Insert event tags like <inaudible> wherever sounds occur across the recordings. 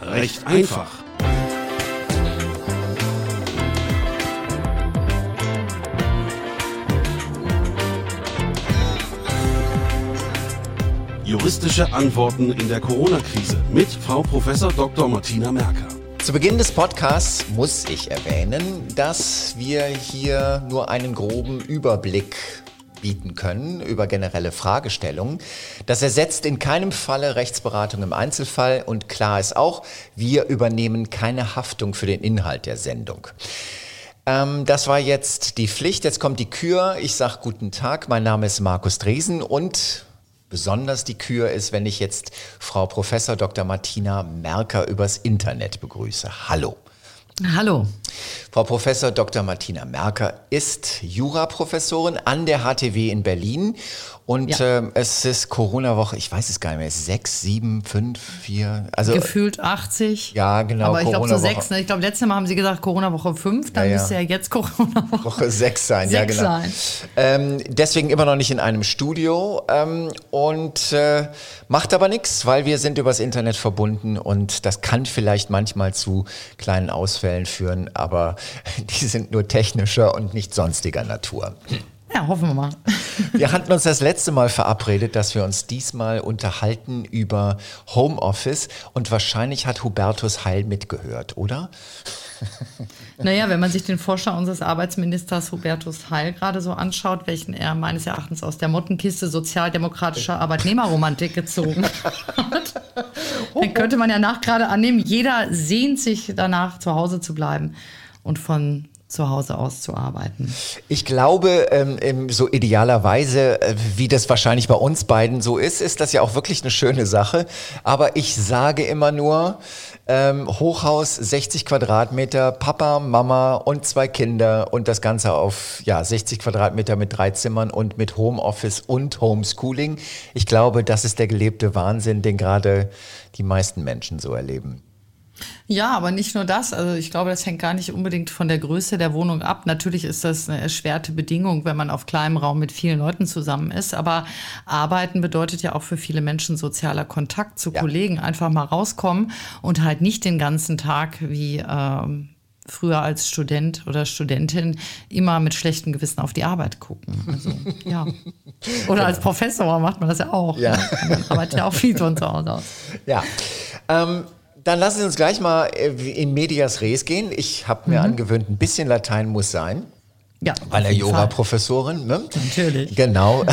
Recht einfach. Juristische Antworten in der Corona-Krise mit Frau Prof. Dr. Martina Merker. Zu Beginn des Podcasts muss ich erwähnen, dass wir hier nur einen groben Überblick bieten können über generelle Fragestellungen. Das ersetzt in keinem Falle Rechtsberatung im Einzelfall und klar ist auch, wir übernehmen keine Haftung für den Inhalt der Sendung. Ähm, das war jetzt die Pflicht. Jetzt kommt die Kür. Ich sage guten Tag. Mein Name ist Markus Dresen und besonders die Kür ist, wenn ich jetzt Frau Professor Dr. Martina Merker übers Internet begrüße. Hallo. Hallo. Frau Professor Dr. Martina Merker ist Juraprofessorin an der HTW in Berlin und Ja. ähm, es ist Corona-Woche, ich weiß es gar nicht mehr, sechs, sieben, fünf, vier, also Gefühlt 80. Ja, genau, Aber ich glaube so sechs. Ne? Ich glaube, letztes Mal haben Sie gesagt Corona-Woche 5, dann Ja, ja. müsste ja jetzt Corona-Woche. Woche sechs sein, ja Sechs genau. sein. Ähm, deswegen immer noch nicht in einem Studio ähm, und äh, macht aber nichts, weil wir sind übers Internet verbunden und das kann vielleicht manchmal zu kleinen Ausfällen führen, aber <laughs> die sind nur technischer und nicht sonstiger Natur. Ja, hoffen wir mal. <laughs> Wir hatten uns das letzte Mal verabredet, dass wir uns diesmal unterhalten über Homeoffice und wahrscheinlich hat Hubertus Heil mitgehört, oder? <laughs> Naja, wenn man sich den Vorschlag unseres Arbeitsministers Hubertus Heil gerade so anschaut, welchen er meines Erachtens aus der Mottenkiste sozialdemokratischer Arbeitnehmerromantik gezogen hat, <laughs> dann könnte man ja nach gerade annehmen, jeder sehnt sich danach, zu Hause zu bleiben und von zu Hause aus zu arbeiten. Ich glaube, ähm, so idealerweise, äh, wie das wahrscheinlich bei uns beiden so ist, ist das ja auch wirklich eine schöne Sache. Aber ich sage immer nur, ähm, Hochhaus 60 Quadratmeter, Papa, Mama und zwei Kinder und das Ganze auf ja, 60 Quadratmeter mit drei Zimmern und mit Homeoffice und Homeschooling. Ich glaube, das ist der gelebte Wahnsinn, den gerade die meisten Menschen so erleben. Ja, aber nicht nur das. Also ich glaube, das hängt gar nicht unbedingt von der Größe der Wohnung ab. Natürlich ist das eine erschwerte Bedingung, wenn man auf kleinem Raum mit vielen Leuten zusammen ist. Aber Arbeiten bedeutet ja auch für viele Menschen sozialer Kontakt zu Ja. Kollegen. Einfach mal rauskommen und halt nicht den ganzen Tag wie ähm, früher als Student oder Studentin immer mit schlechtem Gewissen auf die Arbeit gucken. Also, <laughs> ja. Oder als Professor macht man das ja auch. Ja. Ne? Man arbeitet ja auch viel von zu Hause aus. Ja. Ähm, dann lassen Sie uns gleich mal äh, in medias res gehen. Ich habe mir angewöhnt, ein bisschen Latein muss sein. Ja, Weil er. Jura-Professorin, ne? Natürlich. Genau.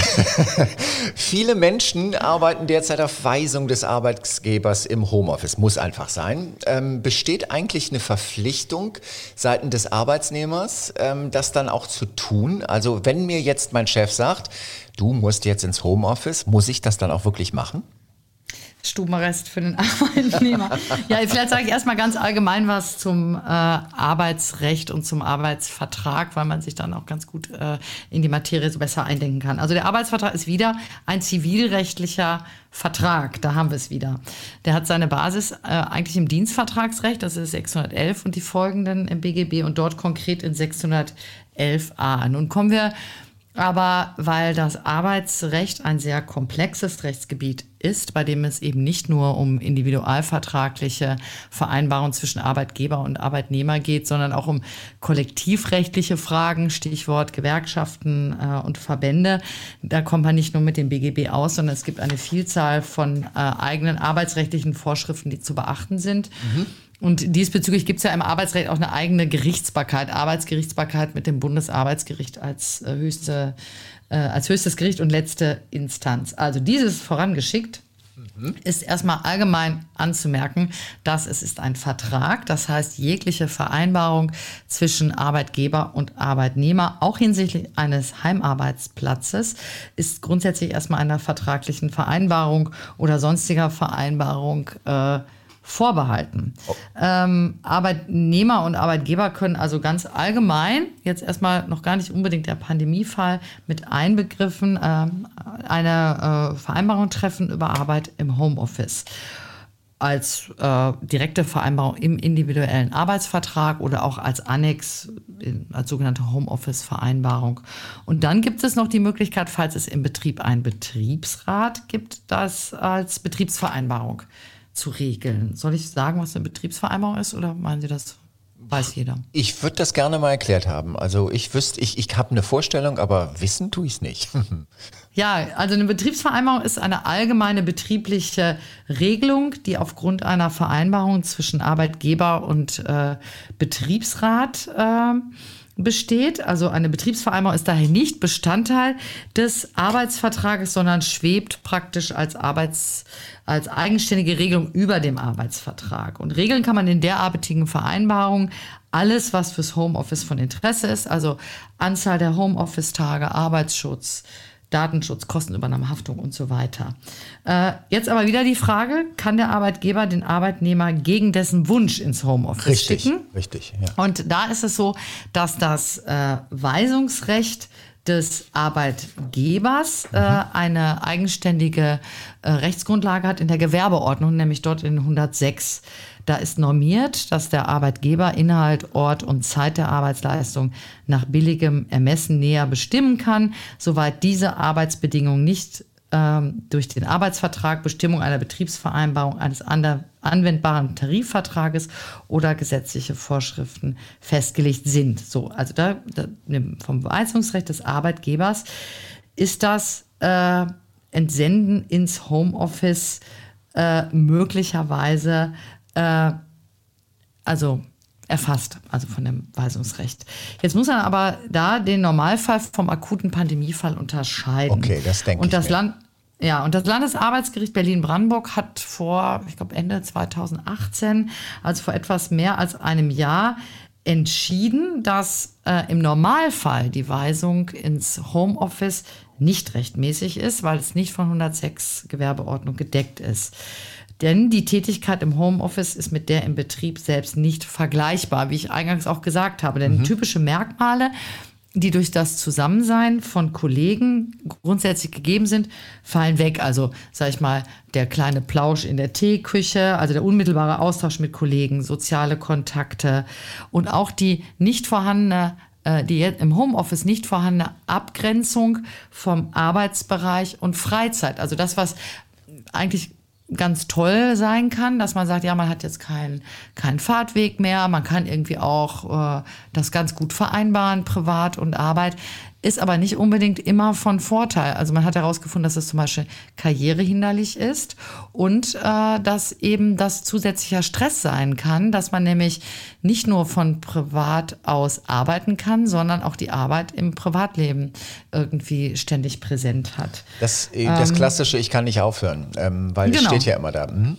<laughs> Viele Menschen arbeiten derzeit auf Weisung des Arbeitgebers im Homeoffice. Muss einfach sein. Ähm, besteht eigentlich eine Verpflichtung seitens des Arbeitsnehmers, ähm, das dann auch zu tun? Also wenn mir jetzt mein Chef sagt, du musst jetzt ins Homeoffice, muss ich das dann auch wirklich machen? Stubenarrest für den <laughs> Arbeitnehmer. ja, vielleicht sage ich erstmal ganz allgemein was zum äh, Arbeitsrecht und zum Arbeitsvertrag, weil man sich dann auch ganz gut äh, in die Materie so besser eindenken kann. Also der Arbeitsvertrag ist wieder ein zivilrechtlicher Vertrag, da haben wir es wieder. Der hat seine Basis äh, eigentlich im Dienstvertragsrecht, das ist 611 und die folgenden im BGB und dort konkret in 611a. Nun kommen wir aber weil das Arbeitsrecht ein sehr komplexes Rechtsgebiet ist, bei dem es eben nicht nur um individualvertragliche Vereinbarungen zwischen Arbeitgeber und Arbeitnehmer geht, sondern auch um kollektivrechtliche Fragen, Stichwort Gewerkschaften äh, und Verbände. Da kommt man nicht nur mit dem BGB aus, sondern es gibt eine Vielzahl von äh, eigenen arbeitsrechtlichen Vorschriften, die zu beachten sind. Und diesbezüglich gibt es ja im Arbeitsrecht auch eine eigene Gerichtsbarkeit, Arbeitsgerichtsbarkeit mit dem Bundesarbeitsgericht als, äh, höchste, äh, als höchstes Gericht und letzte Instanz. Also dieses vorangeschickt. ist erstmal allgemein anzumerken, dass es ist ein Vertrag. Das heißt, jegliche Vereinbarung zwischen Arbeitgeber und Arbeitnehmer, auch hinsichtlich eines Heimarbeitsplatzes, ist grundsätzlich erstmal einer vertraglichen Vereinbarung oder sonstiger Vereinbarung äh, vorbehalten. Ähm, Arbeitnehmer und Arbeitgeber können also ganz allgemein, jetzt erstmal noch gar nicht unbedingt der Pandemiefall, mit einbegriffen ähm, eine äh, Vereinbarung treffen über Arbeit im Homeoffice als äh, direkte Vereinbarung im individuellen Arbeitsvertrag oder auch als Annex, in, als sogenannte Homeoffice-Vereinbarung. Und dann gibt es noch die Möglichkeit, falls es im Betrieb einen Betriebsrat gibt, das als Betriebsvereinbarung zu regeln. Soll ich sagen, was eine Betriebsvereinbarung ist oder meinen Sie das? Weiß jeder. Ich würde das gerne mal erklärt haben. Also ich wüsste, ich, ich habe eine Vorstellung, aber wissen tue ich es nicht. <laughs> Ja, also eine Betriebsvereinbarung ist eine allgemeine betriebliche Regelung, die aufgrund einer Vereinbarung zwischen Arbeitgeber und äh, Betriebsrat äh, besteht. Also eine Betriebsvereinbarung ist daher nicht Bestandteil des Arbeitsvertrages, sondern schwebt praktisch als Arbeits, als eigenständige Regelung über dem Arbeitsvertrag. Und regeln kann man in derartigen Vereinbarungen alles, was fürs Homeoffice von Interesse ist, also Anzahl der Homeoffice-Tage, Arbeitsschutz, Datenschutz, Kostenübernahme, Haftung und so weiter. Äh, jetzt aber wieder die Frage, kann der Arbeitgeber den Arbeitnehmer gegen dessen Wunsch ins Homeoffice richtig, schicken? richtig. Ja. Und da ist es so, dass das äh, Weisungsrecht des Arbeitgebers äh, eine eigenständige äh, Rechtsgrundlage hat in der Gewerbeordnung, nämlich dort in 106. Da ist normiert, dass der Arbeitgeber Inhalt, Ort und Zeit der Arbeitsleistung nach billigem Ermessen näher bestimmen kann, soweit diese Arbeitsbedingungen nicht ähm, durch den Arbeitsvertrag, Bestimmung einer Betriebsvereinbarung, eines anwendbaren Tarifvertrages oder gesetzliche Vorschriften festgelegt sind. So, also da, da vom Weisungsrecht des Arbeitgebers ist das äh, Entsenden ins Homeoffice äh, möglicherweise äh, also erfasst, also von dem Weisungsrecht. Jetzt muss man aber da den Normalfall vom akuten Pandemiefall unterscheiden. Okay, das denke und ich das mir. Land ja, und das Landesarbeitsgericht Berlin-Brandenburg hat vor, ich glaube, Ende 2018, also vor etwas mehr als einem Jahr, entschieden, dass äh, im Normalfall die Weisung ins Homeoffice nicht rechtmäßig ist, weil es nicht von 106 Gewerbeordnung gedeckt ist. Denn die Tätigkeit im Homeoffice ist mit der im Betrieb selbst nicht vergleichbar, wie ich eingangs auch gesagt habe. Denn typische Merkmale, die durch das Zusammensein von Kollegen grundsätzlich gegeben sind, fallen weg. Also, sag ich mal, der kleine Plausch in der Teeküche, also der unmittelbare Austausch mit Kollegen, soziale Kontakte und auch die nicht vorhandene äh, die im Homeoffice nicht vorhandene Abgrenzung vom Arbeitsbereich und Freizeit. Also das, was eigentlich ganz toll sein kann, dass man sagt, ja, man hat jetzt keinen keinen Fahrtweg mehr, man kann irgendwie auch äh, das ganz gut vereinbaren, Privat und Arbeit, ist aber nicht unbedingt immer von Vorteil. Also man hat herausgefunden, dass es zum Beispiel karrierehinderlich ist und äh, dass eben das zusätzlicher Stress sein kann, dass man nämlich nicht nur von privat aus arbeiten kann, sondern auch die Arbeit im Privatleben irgendwie ständig präsent hat. Das, äh, das klassische, ich kann nicht aufhören, ähm, weil es Genau. steht ja immer da. Mhm.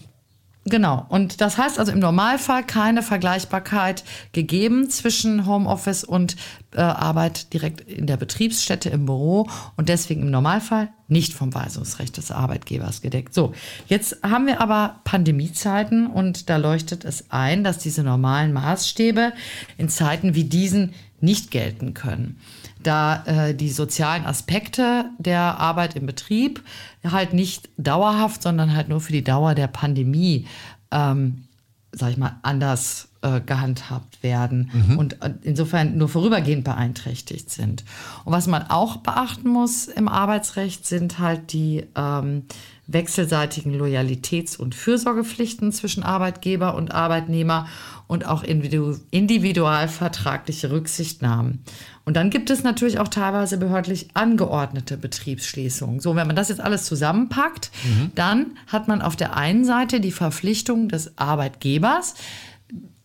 Genau. Und das heißt also im Normalfall keine Vergleichbarkeit gegeben zwischen Homeoffice und äh, Arbeit direkt in der Betriebsstätte im Büro und deswegen im Normalfall nicht vom Weisungsrecht des Arbeitgebers gedeckt. So, jetzt haben wir aber Pandemiezeiten und da leuchtet es ein, dass diese normalen Maßstäbe in Zeiten wie diesen nicht gelten können da äh, die sozialen Aspekte der Arbeit im Betrieb halt nicht dauerhaft, sondern halt nur für die Dauer der Pandemie, ähm, sag ich mal, anders äh, gehandhabt werden und äh, insofern nur vorübergehend beeinträchtigt sind. Und was man auch beachten muss im Arbeitsrecht sind halt die ähm, wechselseitigen Loyalitäts- und Fürsorgepflichten zwischen Arbeitgeber und Arbeitnehmer und auch individu individualvertragliche Rücksichtnahmen. Und dann gibt es natürlich auch teilweise behördlich angeordnete Betriebsschließungen. So, wenn man das jetzt alles zusammenpackt, dann hat man auf der einen Seite die Verpflichtung des Arbeitgebers,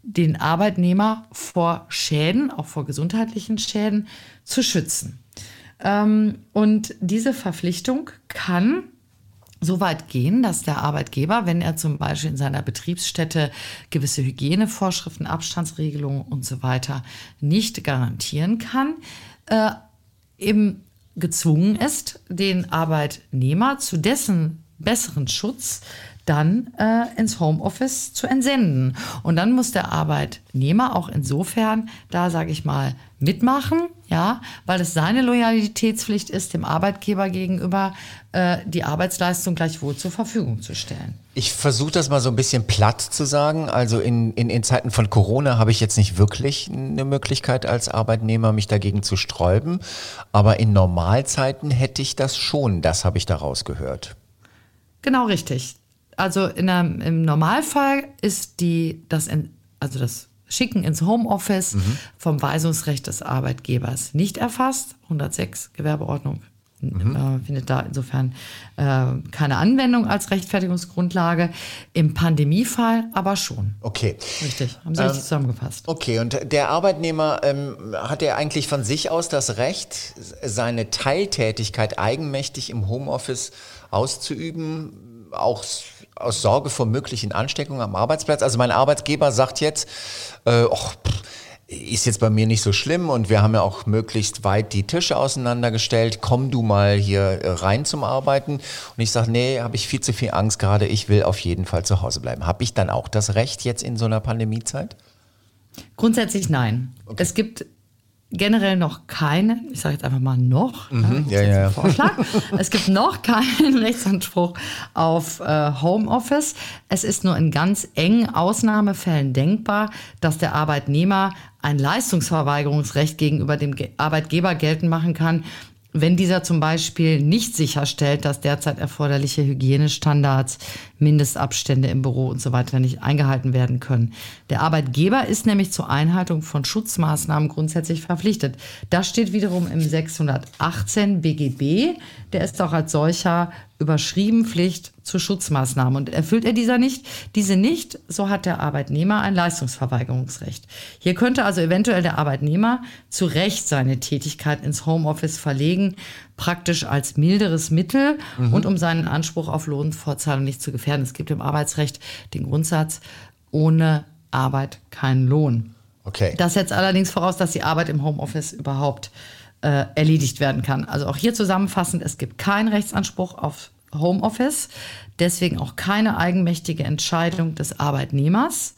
den Arbeitnehmer vor Schäden, auch vor gesundheitlichen Schäden, zu schützen. Ähm, und diese Verpflichtung kann so weit gehen, dass der Arbeitgeber, wenn er zum Beispiel in seiner Betriebsstätte gewisse Hygienevorschriften, Abstandsregelungen und so weiter nicht garantieren kann, äh, eben gezwungen ist, den Arbeitnehmer zu dessen besseren Schutz dann äh, ins Homeoffice zu entsenden. Und dann muss der Arbeitnehmer auch insofern da, sage ich mal, mitmachen, ja, weil es seine Loyalitätspflicht ist, dem Arbeitgeber gegenüber äh, die Arbeitsleistung gleichwohl zur Verfügung zu stellen. Ich versuche das mal so ein bisschen platt zu sagen. Also in, in, in Zeiten von Corona habe ich jetzt nicht wirklich eine Möglichkeit als Arbeitnehmer, mich dagegen zu sträuben. Aber in Normalzeiten hätte ich das schon. Das habe ich daraus gehört. Genau richtig. Also in einem, im Normalfall ist die, das, also das Schicken ins Homeoffice mhm. vom Weisungsrecht des Arbeitgebers nicht erfasst. 106 Gewerbeordnung mhm. äh, findet da insofern äh, keine Anwendung als Rechtfertigungsgrundlage. Im Pandemiefall aber schon. Okay. Richtig, haben Sie ähm, richtig zusammengefasst. Okay, und der Arbeitnehmer ähm, hat er eigentlich von sich aus das Recht, seine Teiltätigkeit eigenmächtig im Homeoffice auszuüben, auch aus Sorge vor möglichen Ansteckungen am Arbeitsplatz. Also mein Arbeitgeber sagt jetzt, äh, och, ist jetzt bei mir nicht so schlimm und wir haben ja auch möglichst weit die Tische auseinandergestellt. Komm du mal hier äh, rein zum Arbeiten. Und ich sage, nee, habe ich viel zu viel Angst gerade. Ich will auf jeden Fall zu Hause bleiben. Habe ich dann auch das Recht jetzt in so einer Pandemiezeit? Grundsätzlich nein. Okay. Es gibt generell noch keine, ich sage jetzt einfach mal noch, mhm, ja, ja, ja. Vorschlag. es gibt noch keinen <laughs> Rechtsanspruch auf äh, Homeoffice. Es ist nur in ganz engen Ausnahmefällen denkbar, dass der Arbeitnehmer ein Leistungsverweigerungsrecht gegenüber dem Arbeitgeber geltend machen kann, wenn dieser zum Beispiel nicht sicherstellt, dass derzeit erforderliche Hygienestandards, Mindestabstände im Büro und so weiter nicht eingehalten werden können. Der Arbeitgeber ist nämlich zur Einhaltung von Schutzmaßnahmen grundsätzlich verpflichtet. Das steht wiederum im 618 BGB. Der ist auch als solcher überschrieben Pflicht zu Schutzmaßnahmen. Und erfüllt er dieser nicht, diese nicht, so hat der Arbeitnehmer ein Leistungsverweigerungsrecht. Hier könnte also eventuell der Arbeitnehmer zu Recht seine Tätigkeit ins Homeoffice verlegen, praktisch als milderes Mittel mhm. und um seinen Anspruch auf Lohnfortzahlung nicht zu gefährden. Es gibt im Arbeitsrecht den Grundsatz, ohne Arbeit kein Lohn. Okay. Das setzt allerdings voraus, dass die Arbeit im Homeoffice überhaupt äh, erledigt werden kann. Also auch hier zusammenfassend, es gibt keinen Rechtsanspruch auf Homeoffice, deswegen auch keine eigenmächtige Entscheidung des Arbeitnehmers.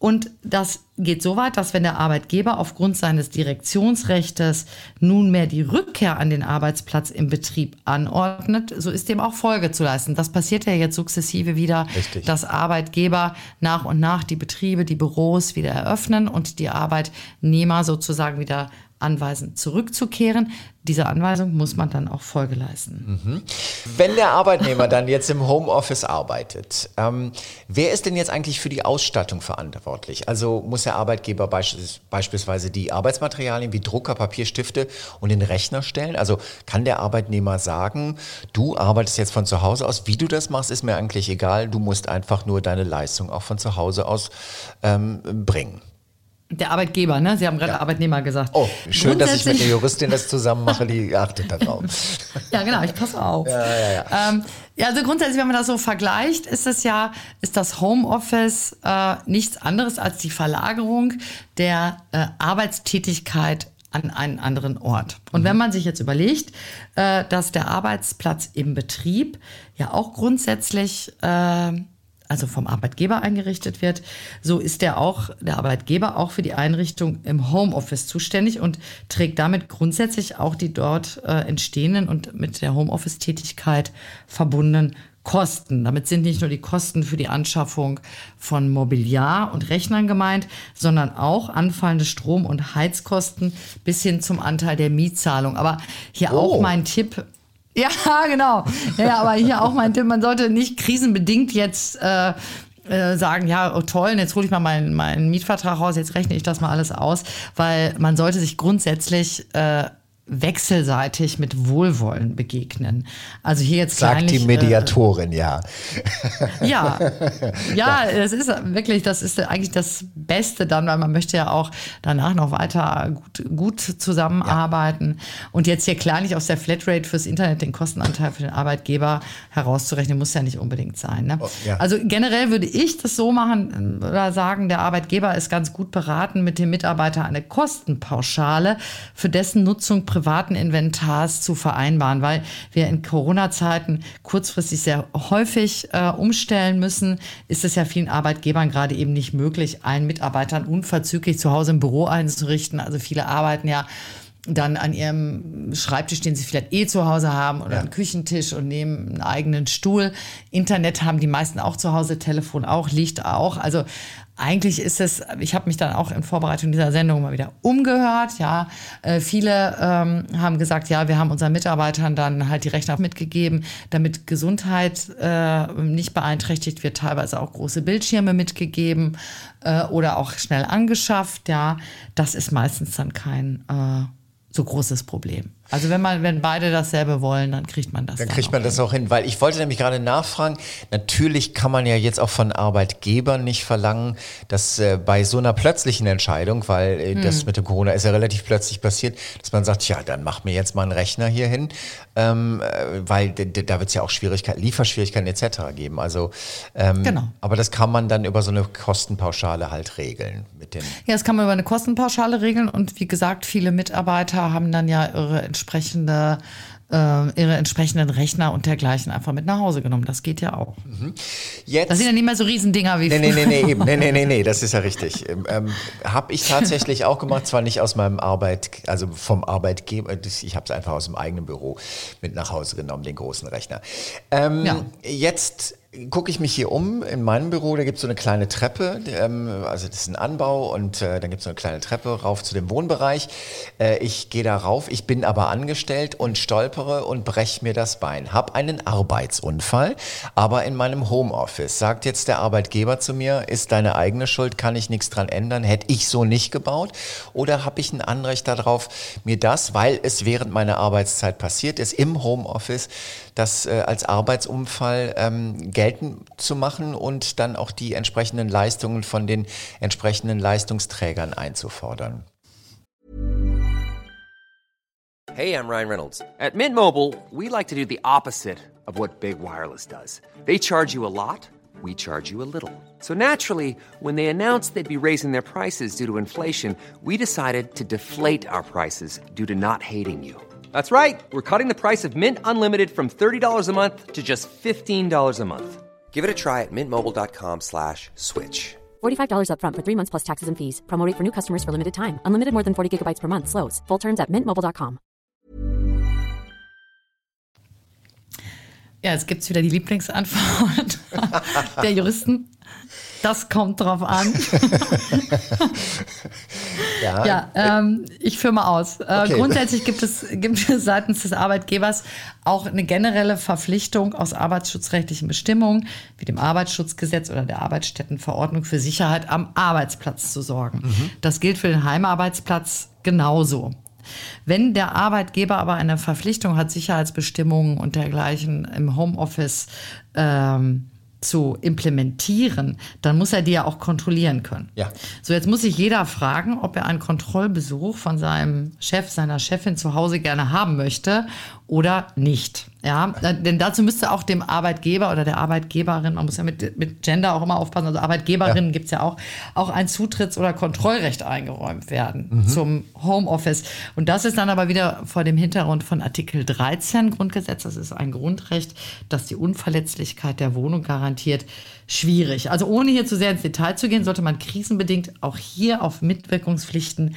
Und das geht so weit, dass wenn der Arbeitgeber aufgrund seines Direktionsrechtes nunmehr die Rückkehr an den Arbeitsplatz im Betrieb anordnet, so ist dem auch Folge zu leisten. Das passiert ja jetzt sukzessive wieder, Richtig. dass Arbeitgeber nach und nach die Betriebe, die Büros wieder eröffnen und die Arbeitnehmer sozusagen wieder anweisen, zurückzukehren. Dieser Anweisung muss man dann auch Folge leisten. Mhm. Wenn der Arbeitnehmer dann jetzt im Homeoffice arbeitet, ähm, wer ist denn jetzt eigentlich für die Ausstattung verantwortlich? Also muss der Arbeitgeber beispielsweise die Arbeitsmaterialien wie Drucker, Papier, Stifte und den Rechner stellen? Also kann der Arbeitnehmer sagen, du arbeitest jetzt von zu Hause aus, wie du das machst, ist mir eigentlich egal, du musst einfach nur deine Leistung auch von zu Hause aus ähm, bringen? Der Arbeitgeber, ne? Sie haben gerade ja. Arbeitnehmer gesagt. Oh, schön, dass ich mit der Juristin das zusammen mache, die <laughs> achtet darauf. ja, genau, ich passe auf. Ja, ja, ja. Ähm, ja, also grundsätzlich, wenn man das so vergleicht, ist es ja, ist das Homeoffice äh, nichts anderes als die Verlagerung der äh, Arbeitstätigkeit an einen anderen Ort. Und mhm. wenn man sich jetzt überlegt, äh, dass der Arbeitsplatz im Betrieb ja auch grundsätzlich äh, also vom Arbeitgeber eingerichtet wird, so ist der auch, der Arbeitgeber auch für die Einrichtung im Homeoffice zuständig und trägt damit grundsätzlich auch die dort äh, entstehenden und mit der Homeoffice-Tätigkeit verbundenen Kosten. Damit sind nicht nur die Kosten für die Anschaffung von Mobiliar und Rechnern gemeint, sondern auch anfallende Strom- und Heizkosten bis hin zum Anteil der Mietzahlung. Aber hier oh. auch mein Tipp, ja, <laughs> genau. Ja, aber hier auch mein Tipp, man sollte nicht krisenbedingt jetzt äh, äh, sagen, ja, oh, toll, jetzt hole ich mal meinen, meinen Mietvertrag raus, jetzt rechne ich das mal alles aus, weil man sollte sich grundsätzlich äh, wechselseitig mit Wohlwollen begegnen. Also hier jetzt Sagt die kleinlich, äh, Mediatorin, ja. <laughs> <laughs> ja, ja, es ist wirklich, das ist eigentlich das Beste dann, weil man möchte ja auch danach noch weiter gut, gut zusammenarbeiten. Und jetzt hier klar nicht aus der Flatrate fürs Internet den Kostenanteil für den Arbeitgeber herauszurechnen, muss ja nicht unbedingt sein. Ne? Oh, ja. Also generell würde ich das so machen oder sagen, der Arbeitgeber ist ganz gut beraten, mit dem Mitarbeiter eine Kostenpauschale für dessen Nutzung privaten Inventars zu vereinbaren, weil wir in Corona-Zeiten kurzfristig sehr häufig äh, umstellen müssen, ist es ja vielen Arbeitgebern gerade eben nicht möglich, allen Mitarbeitern unverzüglich zu Hause im Büro einzurichten. Also viele arbeiten ja dann an ihrem Schreibtisch, den sie vielleicht eh zu Hause haben, oder Ja. einen Küchentisch und nehmen einen eigenen Stuhl. Internet haben die meisten auch zu Hause, Telefon auch, Licht auch. Also eigentlich ist es, ich habe mich dann auch in Vorbereitung dieser Sendung mal wieder umgehört. Ja, äh, viele ähm, haben gesagt, ja, wir haben unseren Mitarbeitern dann halt die Rechner mitgegeben, damit Gesundheit äh, nicht beeinträchtigt wird, teilweise auch große Bildschirme mitgegeben äh, oder auch schnell angeschafft. Ja, das ist meistens dann kein äh, so großes Problem. Also wenn man, wenn beide dasselbe wollen, dann kriegt man das. Dann dann kriegt man das auch hin, weil ich wollte nämlich gerade nachfragen, natürlich kann man ja jetzt auch von Arbeitgebern nicht verlangen, dass äh, bei so einer plötzlichen Entscheidung, weil äh, Hm. das mit dem Corona ist ja relativ plötzlich passiert, dass man sagt, ja, dann mach mir jetzt mal einen Rechner hier hin, ähm, äh, weil da wird es ja auch Schwierigkeiten, Lieferschwierigkeiten etc. geben. Also, ähm, Genau. aber das kann man dann über so eine Kostenpauschale halt regeln mit den Ja, das kann man über eine Kostenpauschale regeln und wie gesagt, viele Mitarbeiter haben dann ja ihre entsprechende äh, ihre entsprechenden Rechner und dergleichen einfach mit nach Hause genommen. Das geht ja auch. Jetzt Das sind ja nicht mehr so Riesendinger wie Nee, nee, früher. nee, nee, eben. Nee, nee, nee, nee, das ist ja richtig. Ähm, Ähm, habe ich tatsächlich auch gemacht, zwar nicht aus meinem Arbeit, also vom Arbeitgeber, ich habe es einfach aus dem eigenen Büro mit nach Hause genommen, den großen Rechner. Ähm, Ja. Jetzt gucke ich mich hier um in meinem Büro, da gibt es so eine kleine Treppe, ähm, also das ist ein Anbau und äh, dann gibt es so eine kleine Treppe rauf zu dem Wohnbereich. Äh, ich gehe da rauf, ich bin aber angestellt und stolpere und breche mir das Bein. Hab einen Arbeitsunfall, aber in meinem Homeoffice. Sagt jetzt der Arbeitgeber zu mir, ist deine eigene Schuld, kann ich nichts dran ändern, hätte ich so nicht gebaut? Oder habe ich ein Anrecht darauf, mir das, weil es während meiner Arbeitszeit passiert ist, im Homeoffice, das äh, als Arbeitsunfall ähm, geltend zu machen und dann auch die entsprechenden Leistungen von den entsprechenden Leistungsträgern einzufordern? Hey, I'm Ryan Reynolds. At Mint Mobile, we like to do the opposite of what Big Wireless does. They charge you a lot, we charge you a little. So naturally, when they announced they'd be raising their prices due to inflation, we decided to deflate our prices due to not hating you. That's right. We're cutting the price of Mint Unlimited from $30 a month to just $15 a month. Give it a try at mintmobile.com slash switch. $45 upfront for three months plus taxes and fees. Promo rate for new customers for limited time. Unlimited more than 40 gigabytes per month. Slows. Full terms at mintmobile.com. Ja, jetzt gibt's wieder die Lieblingsantwort <laughs> der Juristen. Das kommt drauf an. <laughs> Ja, Ja, ähm, ich führe mal aus. Äh, Okay. Grundsätzlich gibt es, gibt es seitens des Arbeitgebers auch eine generelle Verpflichtung aus arbeitsschutzrechtlichen Bestimmungen, wie dem Arbeitsschutzgesetz oder der Arbeitsstättenverordnung für Sicherheit am Arbeitsplatz zu sorgen. Das gilt für den Heimarbeitsplatz genauso. Wenn der Arbeitgeber aber eine Verpflichtung hat, Sicherheitsbestimmungen und dergleichen im Homeoffice ähm, zu implementieren, dann muss er die ja auch kontrollieren können. Ja. So, jetzt muss sich jeder fragen, ob er einen Kontrollbesuch von seinem Chef, seiner Chefin zu Hause gerne haben möchte oder nicht. Ja, denn dazu müsste auch dem Arbeitgeber oder der Arbeitgeberin, man muss ja mit, mit Gender auch immer aufpassen, also Arbeitgeberinnen gibt's ja auch, auch ein Zutritts- oder Kontrollrecht eingeräumt werden zum Homeoffice. Und das ist dann aber wieder vor dem Hintergrund von Artikel 13 Grundgesetz, das ist ein Grundrecht, das die Unverletzlichkeit der Wohnung garantiert, schwierig. Also ohne hier zu sehr ins Detail zu gehen, sollte man krisenbedingt auch hier auf Mitwirkungspflichten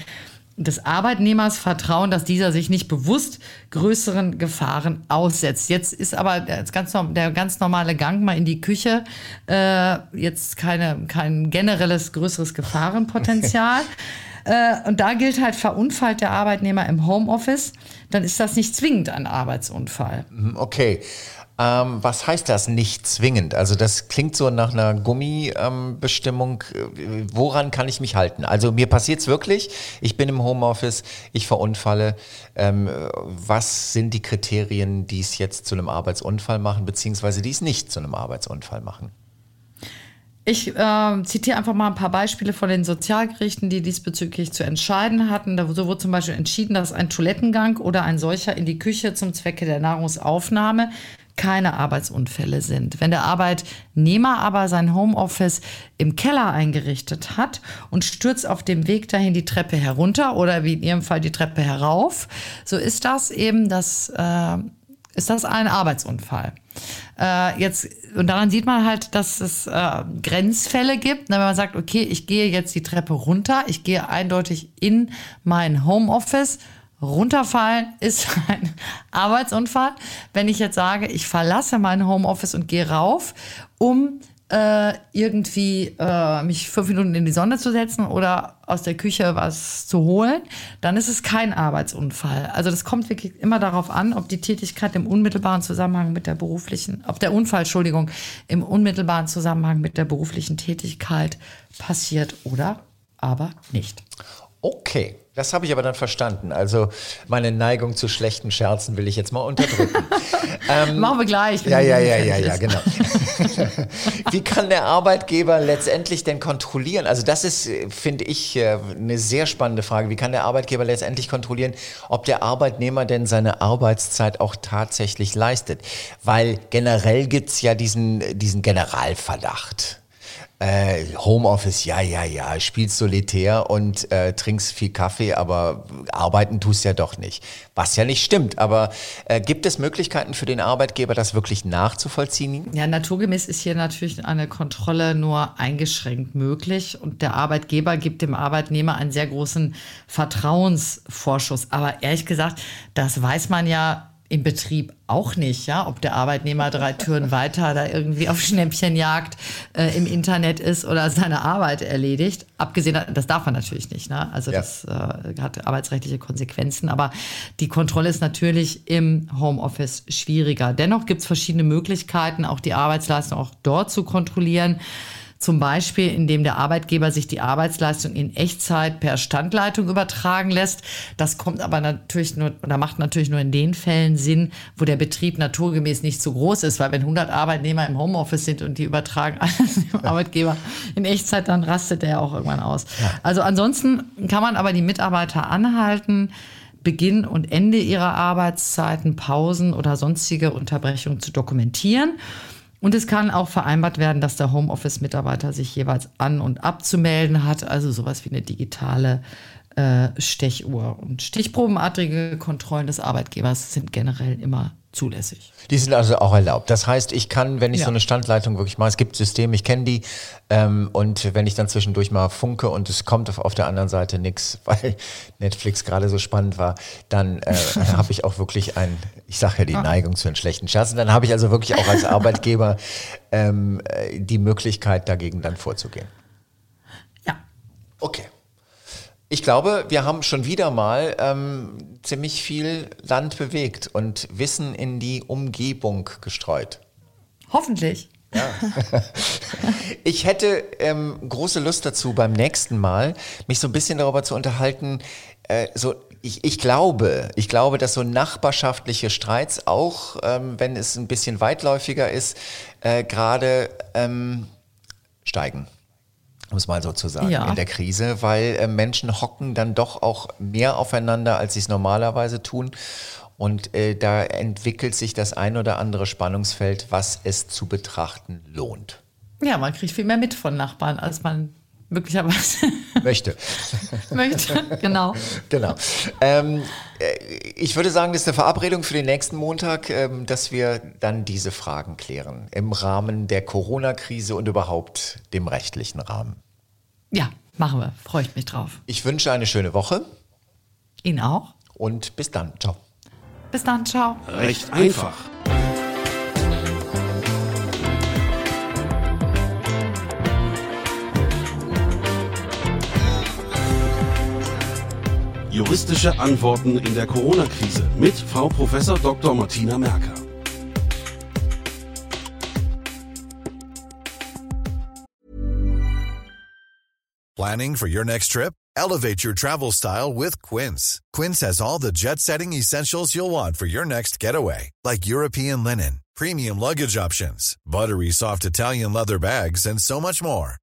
des Arbeitnehmers vertrauen, dass dieser sich nicht bewusst größeren Gefahren aussetzt. Jetzt ist aber der ganz, norm- der ganz normale Gang mal in die Küche äh, jetzt keine, kein generelles größeres Gefahrenpotenzial. <laughs> äh, und da gilt halt, verunfallt der Arbeitnehmer im Homeoffice, dann ist das nicht zwingend ein Arbeitsunfall. Hm, Okay. Ähm, was heißt das nicht zwingend? Also das klingt so nach einer Gummibestimmung. Ähm, Woran kann ich mich halten? Also mir passiert es wirklich. Ich bin im Homeoffice, ich verunfalle. Ähm, was sind die Kriterien, die es jetzt zu einem Arbeitsunfall machen, beziehungsweise die es nicht zu einem Arbeitsunfall machen? Ich äh, zitiere einfach mal ein paar Beispiele von den Sozialgerichten, die diesbezüglich zu entscheiden hatten. Da so wurde zum Beispiel entschieden, dass ein Toilettengang oder ein solcher in die Küche zum Zwecke der Nahrungsaufnahme keine Arbeitsunfälle sind. Wenn der Arbeitnehmer aber sein Homeoffice im Keller eingerichtet hat und stürzt auf dem Weg dahin die Treppe herunter oder wie in Ihrem Fall die Treppe herauf, so ist das eben das, äh, ist das ein Arbeitsunfall. Äh, jetzt, und daran sieht man halt, dass es äh, Grenzfälle gibt. Wenn man sagt, okay, ich gehe jetzt die Treppe runter, ich gehe eindeutig in mein Homeoffice. Runterfallen ist <laughs> ein Arbeitsunfall. Wenn ich jetzt sage, ich verlasse mein Homeoffice und gehe rauf, um äh, irgendwie äh, mich fünf Minuten in die Sonne zu setzen oder aus der Küche was zu holen, dann ist es kein Arbeitsunfall. Also das kommt wirklich immer darauf an, ob die Tätigkeit im unmittelbaren Zusammenhang mit der beruflichen, ob der Unfall, Entschuldigung, im unmittelbaren Zusammenhang mit der beruflichen Tätigkeit passiert oder aber nicht. Okay. Das habe ich aber dann verstanden. Also meine Neigung zu schlechten Scherzen will ich jetzt mal unterdrücken. <laughs> ähm, Machen wir gleich. Ja, ja, ja, ja, ja, genau. <laughs> Wie kann der Arbeitgeber letztendlich denn kontrollieren? Also das ist, finde ich, äh, eine sehr spannende Frage. Wie kann der Arbeitgeber letztendlich kontrollieren, ob der Arbeitnehmer denn seine Arbeitszeit auch tatsächlich leistet? Weil generell gibt es ja diesen, diesen Generalverdacht äh, Homeoffice, ja, ja, ja, spielst solitär und äh, trinkst viel Kaffee, aber arbeiten tust ja doch nicht. Was ja nicht stimmt. Aber äh, gibt es Möglichkeiten für den Arbeitgeber, das wirklich nachzuvollziehen? Ja, naturgemäß ist hier natürlich eine Kontrolle nur eingeschränkt möglich und der Arbeitgeber gibt dem Arbeitnehmer einen sehr großen Vertrauensvorschuss. Aber ehrlich gesagt, das weiß man ja im Betrieb auch nicht, ja, ob der Arbeitnehmer drei Türen weiter da irgendwie auf Schnäppchenjagd äh, im Internet ist oder seine Arbeit erledigt. Abgesehen, das darf man natürlich nicht, ne? Also ja. das äh, hat arbeitsrechtliche Konsequenzen, aber die Kontrolle ist natürlich im Homeoffice schwieriger. Dennoch gibt es verschiedene Möglichkeiten, auch die Arbeitsleistung auch dort zu kontrollieren. Zum Beispiel, indem der Arbeitgeber sich die Arbeitsleistung in Echtzeit per Standleitung übertragen lässt. Das kommt aber natürlich nur, oder macht natürlich nur in den Fällen Sinn, wo der Betrieb naturgemäß nicht so groß ist, weil wenn 100 Arbeitnehmer im Homeoffice sind und die übertragen alles <laughs> dem Arbeitgeber in Echtzeit, dann rastet der auch irgendwann aus. Ja. Also ansonsten kann man aber die Mitarbeiter anhalten, Beginn und Ende ihrer Arbeitszeiten, Pausen oder sonstige Unterbrechungen zu dokumentieren. Und es kann auch vereinbart werden, dass der Homeoffice-Mitarbeiter sich jeweils an- und abzumelden hat, also sowas wie eine digitale äh, Stechuhr. Und stichprobenartige Kontrollen des Arbeitgebers sind generell immer zulässig. Die sind also auch erlaubt. Das heißt, ich kann, wenn ich ja. so eine Standleitung wirklich mache, es gibt Systeme, ich kenne die, ähm, und wenn ich dann zwischendurch mal funke und es kommt auf, auf der anderen Seite nichts, <laughs> weil Netflix gerade so spannend war, dann äh, <laughs> habe ich auch wirklich ein, ich sage ja die ah. Neigung zu einen schlechten Scherzen, dann habe ich also wirklich auch als <laughs> Arbeitgeber ähm, äh, die Möglichkeit, dagegen dann vorzugehen. Ja. Okay. Ich glaube, wir haben schon wieder mal ähm, ziemlich viel Land bewegt und Wissen in die Umgebung gestreut. Hoffentlich. Ja. <laughs> ich hätte ähm, große Lust dazu, beim nächsten Mal mich so ein bisschen darüber zu unterhalten. Äh, so, ich, ich glaube, ich glaube, dass so nachbarschaftliche Streits auch, ähm, wenn es ein bisschen weitläufiger ist, äh, gerade ähm, steigen um es mal so zu sagen, ja. in der Krise, weil äh, Menschen hocken dann doch auch mehr aufeinander, als sie es normalerweise tun. Und äh, da entwickelt sich das ein oder andere Spannungsfeld, was es zu betrachten lohnt. Ja, man kriegt viel mehr mit von Nachbarn, als man möglicherweise <laughs> möchte. <laughs> möchte, genau. Genau. Ähm, äh, ich würde sagen, das ist eine Verabredung für den nächsten Montag, ähm, dass wir dann diese Fragen klären im Rahmen der Corona-Krise und überhaupt dem rechtlichen Rahmen. Ja, machen wir. Freue ich mich drauf. Ich wünsche eine schöne Woche. Ihnen auch. Und bis dann. Ciao. Bis dann. Ciao. Recht einfach. juristische Antworten in der Corona-Krise mit Frau Prof. Dr. Martina Merker. Planning for your next trip? Elevate your travel style with Quince. Quince has all the jet-setting essentials you'll want for your next getaway, like European linen, premium luggage options, buttery soft Italian leather bags and so much more